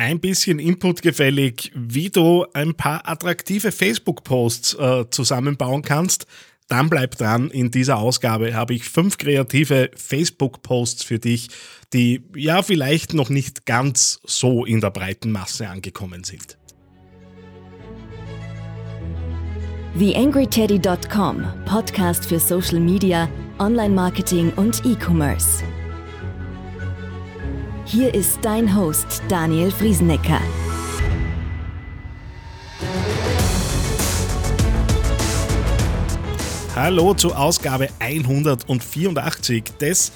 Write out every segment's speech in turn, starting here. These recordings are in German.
ein bisschen Input gefällig, wie du ein paar attraktive Facebook-Posts äh, zusammenbauen kannst. Dann bleib dran. In dieser Ausgabe habe ich fünf kreative Facebook-Posts für dich, die ja vielleicht noch nicht ganz so in der breiten Masse angekommen sind. TheAngryTeddy.com, Podcast für Social Media, Online-Marketing und E-Commerce. Hier ist dein Host Daniel Friesenecker. Hallo zur Ausgabe 184 des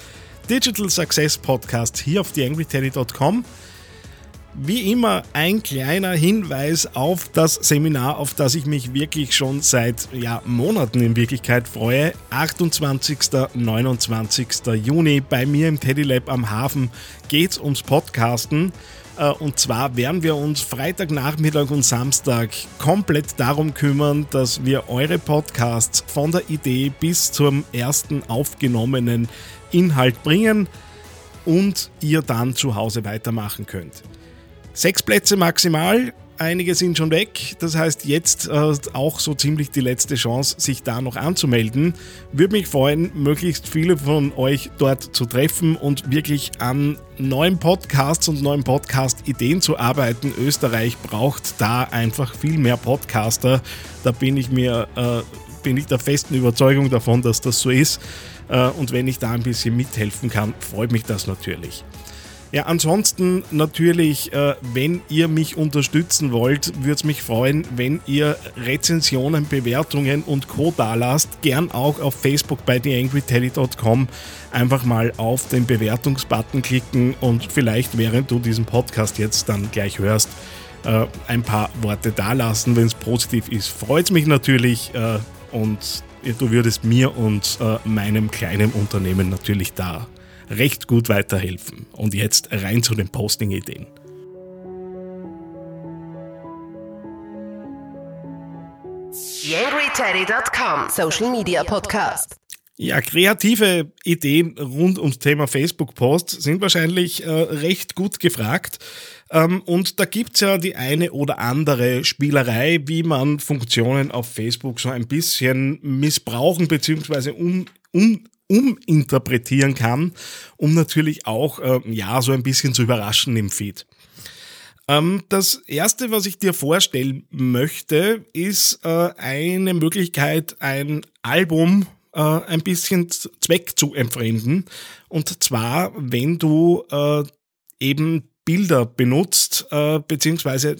Digital Success Podcast hier auf TheAngryTeddy.com. Wie immer ein kleiner Hinweis auf das Seminar, auf das ich mich wirklich schon seit ja, Monaten in Wirklichkeit freue. 28. 29. Juni bei mir im Teddy Lab am Hafen geht es ums Podcasten. Äh, und zwar werden wir uns Freitagnachmittag und Samstag komplett darum kümmern, dass wir eure Podcasts von der Idee bis zum ersten aufgenommenen Inhalt bringen und ihr dann zu Hause weitermachen könnt. Sechs Plätze maximal, einige sind schon weg. Das heißt, jetzt äh, auch so ziemlich die letzte Chance, sich da noch anzumelden. Würde mich freuen, möglichst viele von euch dort zu treffen und wirklich an neuen Podcasts und neuen Podcast-Ideen zu arbeiten. Österreich braucht da einfach viel mehr Podcaster. Da bin ich mir, äh, bin ich der festen Überzeugung davon, dass das so ist. Äh, und wenn ich da ein bisschen mithelfen kann, freut mich das natürlich. Ja, ansonsten natürlich, äh, wenn ihr mich unterstützen wollt, würde es mich freuen, wenn ihr Rezensionen, Bewertungen und Co. da lasst. Gern auch auf Facebook bei theangryteddy.com einfach mal auf den Bewertungsbutton klicken und vielleicht, während du diesen Podcast jetzt dann gleich hörst, äh, ein paar Worte da lassen. Wenn es positiv ist, freut es mich natürlich äh, und du würdest mir und meinem kleinen Unternehmen natürlich da recht gut weiterhelfen. Und jetzt rein zu den Posting-Ideen. YangryTeddy.com Social Media Podcast. Ja, kreative Ideen rund ums Thema Facebook-Posts sind wahrscheinlich äh, recht gut gefragt. Ähm, und da gibt es ja die eine oder andere Spielerei, wie man Funktionen auf Facebook so ein bisschen missbrauchen bzw. um, um, uminterpretieren kann, um natürlich auch äh, ja so ein bisschen zu überraschen im Feed. Ähm, das erste, was ich dir vorstellen möchte, ist äh, eine Möglichkeit, ein Album äh, ein bisschen Zweck zu entfremden. Und zwar, wenn du äh, eben Bilder benutzt, äh, beziehungsweise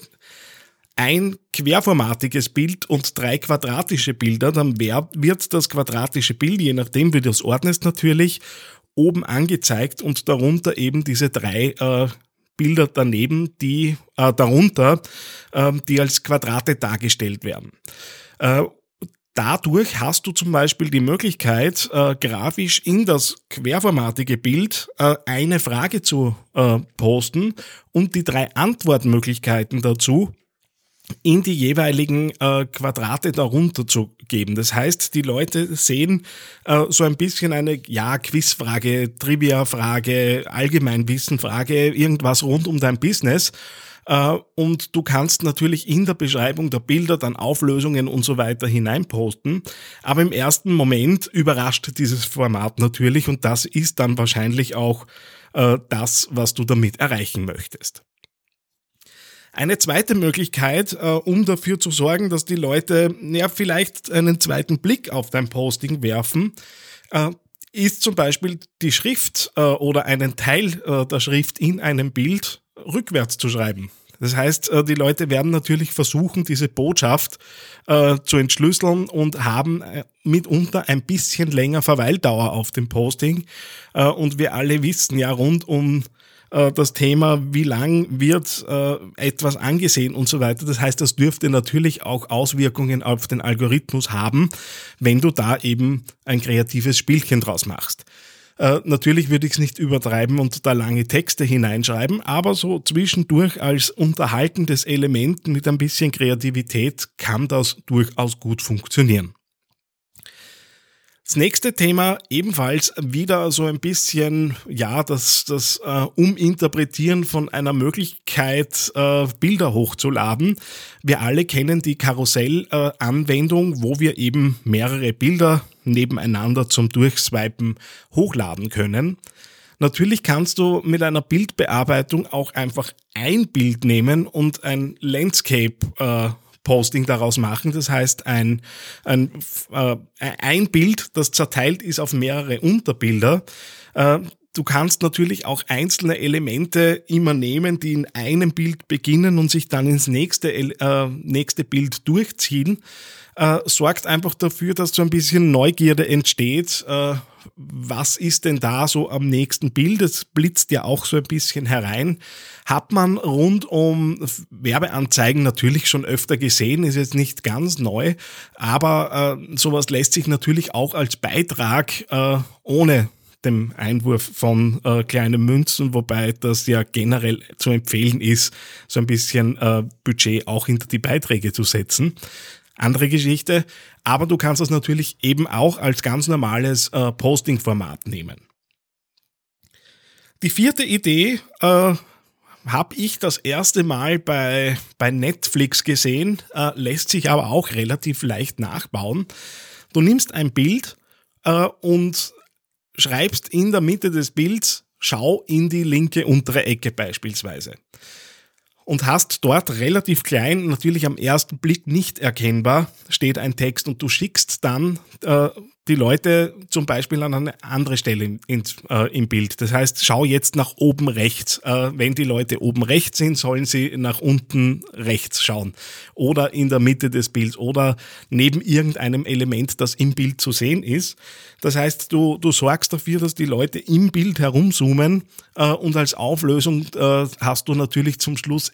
ein querformatiges Bild und drei quadratische Bilder, dann wird das quadratische Bild, je nachdem wie du es ordnest natürlich, oben angezeigt und darunter eben diese drei äh, Bilder daneben, die äh, darunter, äh, die als Quadrate dargestellt werden. Äh, dadurch hast du zum Beispiel die Möglichkeit, äh, grafisch in das querformatige Bild äh, eine Frage zu äh, posten und die drei Antwortmöglichkeiten dazu in die jeweiligen äh, Quadrate darunter zu geben. Das heißt, die Leute sehen äh, so ein bisschen eine ja Quizfrage, Trivia-Frage, Allgemeinwissen-Frage, irgendwas rund um dein Business. Äh, und du kannst natürlich in der Beschreibung der Bilder dann Auflösungen und so weiter hineinposten. Aber im ersten Moment überrascht dieses Format natürlich und das ist dann wahrscheinlich auch äh, das, was du damit erreichen möchtest. Eine zweite Möglichkeit, äh, um dafür zu sorgen, dass die Leute ja vielleicht einen zweiten Blick auf dein Posting werfen, äh, ist zum Beispiel die Schrift äh, oder einen Teil der Schrift in einem Bild rückwärts zu schreiben. Das heißt, die Leute werden natürlich versuchen, diese Botschaft zu entschlüsseln und haben mitunter ein bisschen länger Verweildauer auf dem Posting. und wir alle wissen ja rund um äh, das Thema, wie lang wird äh, etwas angesehen und so weiter. Das heißt, das dürfte natürlich auch Auswirkungen auf den Algorithmus haben, wenn du da eben ein kreatives Spielchen draus machst. Äh, natürlich würde ich es nicht übertreiben und da lange Texte hineinschreiben, aber so zwischendurch als unterhaltendes Element mit ein bisschen Kreativität kann das durchaus gut funktionieren. Das nächste Thema ebenfalls wieder so ein bisschen, ja, das, das äh, Uminterpretieren von einer Möglichkeit, äh, Bilder hochzuladen. Wir alle kennen die Karussell-Anwendung, äh, wo wir eben mehrere Bilder nebeneinander zum Durchswipen hochladen können. Natürlich kannst du mit einer Bildbearbeitung auch einfach ein Bild nehmen und ein Landscape äh, Posting daraus machen. Das heißt, ein, ein, äh, ein Bild, das zerteilt ist auf mehrere Unterbilder. Äh, du kannst natürlich auch einzelne Elemente immer nehmen, die in einem Bild beginnen und sich dann ins nächste, äh, nächste Bild durchziehen. Äh, sorgt einfach dafür, dass so ein bisschen Neugierde entsteht. Äh, was ist denn da so am nächsten Bild? Es blitzt ja auch so ein bisschen herein. Hat man rund um Werbeanzeigen natürlich schon öfter gesehen, ist jetzt nicht ganz neu, aber äh, sowas lässt sich natürlich auch als Beitrag äh, ohne dem Einwurf von äh, kleinen Münzen, wobei das ja generell zu empfehlen ist, so ein bisschen äh, Budget auch hinter die Beiträge zu setzen andere Geschichte. Aber du kannst das natürlich eben auch als ganz normales äh, Posting-Format nehmen. Die vierte Idee äh, habe ich das erste Mal bei, bei Netflix gesehen, äh, lässt sich aber auch relativ leicht nachbauen. Du nimmst ein Bild äh, und schreibst in der Mitte des Bilds, schau in die linke untere Ecke beispielsweise und hast dort relativ klein, natürlich am ersten Blick nicht erkennbar, steht ein Text und du schickst dann äh, die Leute zum Beispiel an eine andere Stelle in, äh, im Bild. Das heißt, schau jetzt nach oben rechts. Äh, wenn die Leute oben rechts sind, sollen sie nach unten rechts schauen. Oder in der Mitte des Bilds oder neben irgendeinem Element, das im Bild zu sehen ist. Das heißt, du, du sorgst dafür, dass die Leute im Bild herumzoomen äh, und als Auflösung äh, hast du natürlich zum Schluss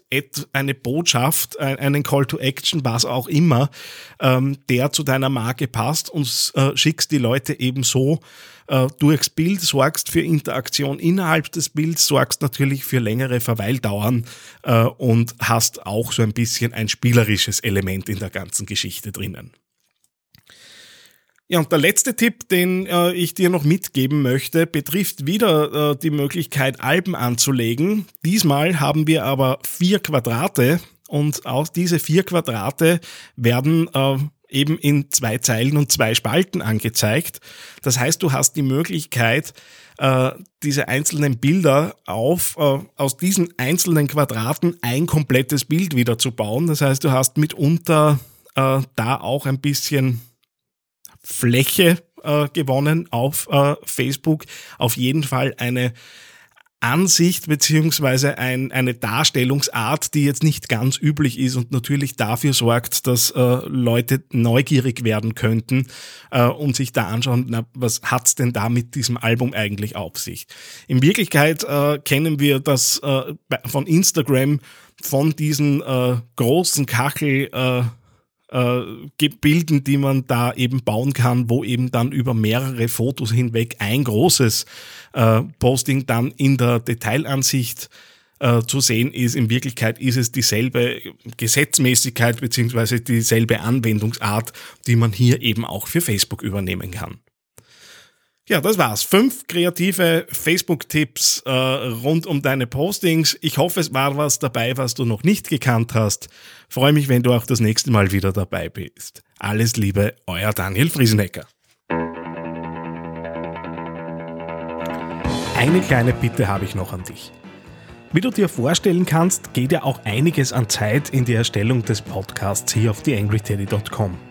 eine Botschaft, einen Call to Action, was auch immer, ähm, der zu deiner Marke passt und äh, schickst kriegst die Leute eben so äh, durchs Bild, sorgst für Interaktion innerhalb des Bilds, sorgst natürlich für längere Verweildauern äh, und hast auch so ein bisschen ein spielerisches Element in der ganzen Geschichte drinnen. Ja, und der letzte Tipp, den äh, ich dir noch mitgeben möchte, betrifft wieder äh, die Möglichkeit, Alben anzulegen. Diesmal haben wir aber vier Quadrate und aus diese vier Quadrate werden äh, eben in zwei Zeilen und zwei Spalten angezeigt. Das heißt, du hast die Möglichkeit, äh, diese einzelnen Bilder auf, äh, aus diesen einzelnen Quadraten ein komplettes Bild wieder zu bauen. Das heißt, du hast mitunter äh, da auch ein bisschen Fläche gewonnen auf Facebook. Auf jeden Fall eine Ansicht beziehungsweise ein, eine Darstellungsart, die jetzt nicht ganz üblich ist und natürlich dafür sorgt, dass äh, Leute neugierig werden könnten äh, und sich da anschauen, na, was hat's denn da mit diesem Album eigentlich auf sich? In Wirklichkeit äh, kennen wir das äh, von Instagram von diesen äh, großen Kachel äh, Bilden, die man da eben bauen kann, wo eben dann über mehrere Fotos hinweg ein großes äh, Posting dann in der Detailansicht äh, zu sehen ist. In Wirklichkeit ist es dieselbe Gesetzmäßigkeit beziehungsweise dieselbe Anwendungsart, die man hier eben auch für Facebook übernehmen kann. Ja, das war's. Fünf kreative Facebook-Tipps äh, rund um deine Postings. Ich hoffe, es war was dabei, was du noch nicht gekannt hast. Freue mich, wenn du auch das nächste Mal wieder dabei bist. Alles Liebe, euer Daniel Friesenecker. Eine kleine Bitte habe ich noch an dich. Wie du dir vorstellen kannst, geht ja auch einiges an Zeit in die Erstellung des Podcasts hier auf theangryteddy.com.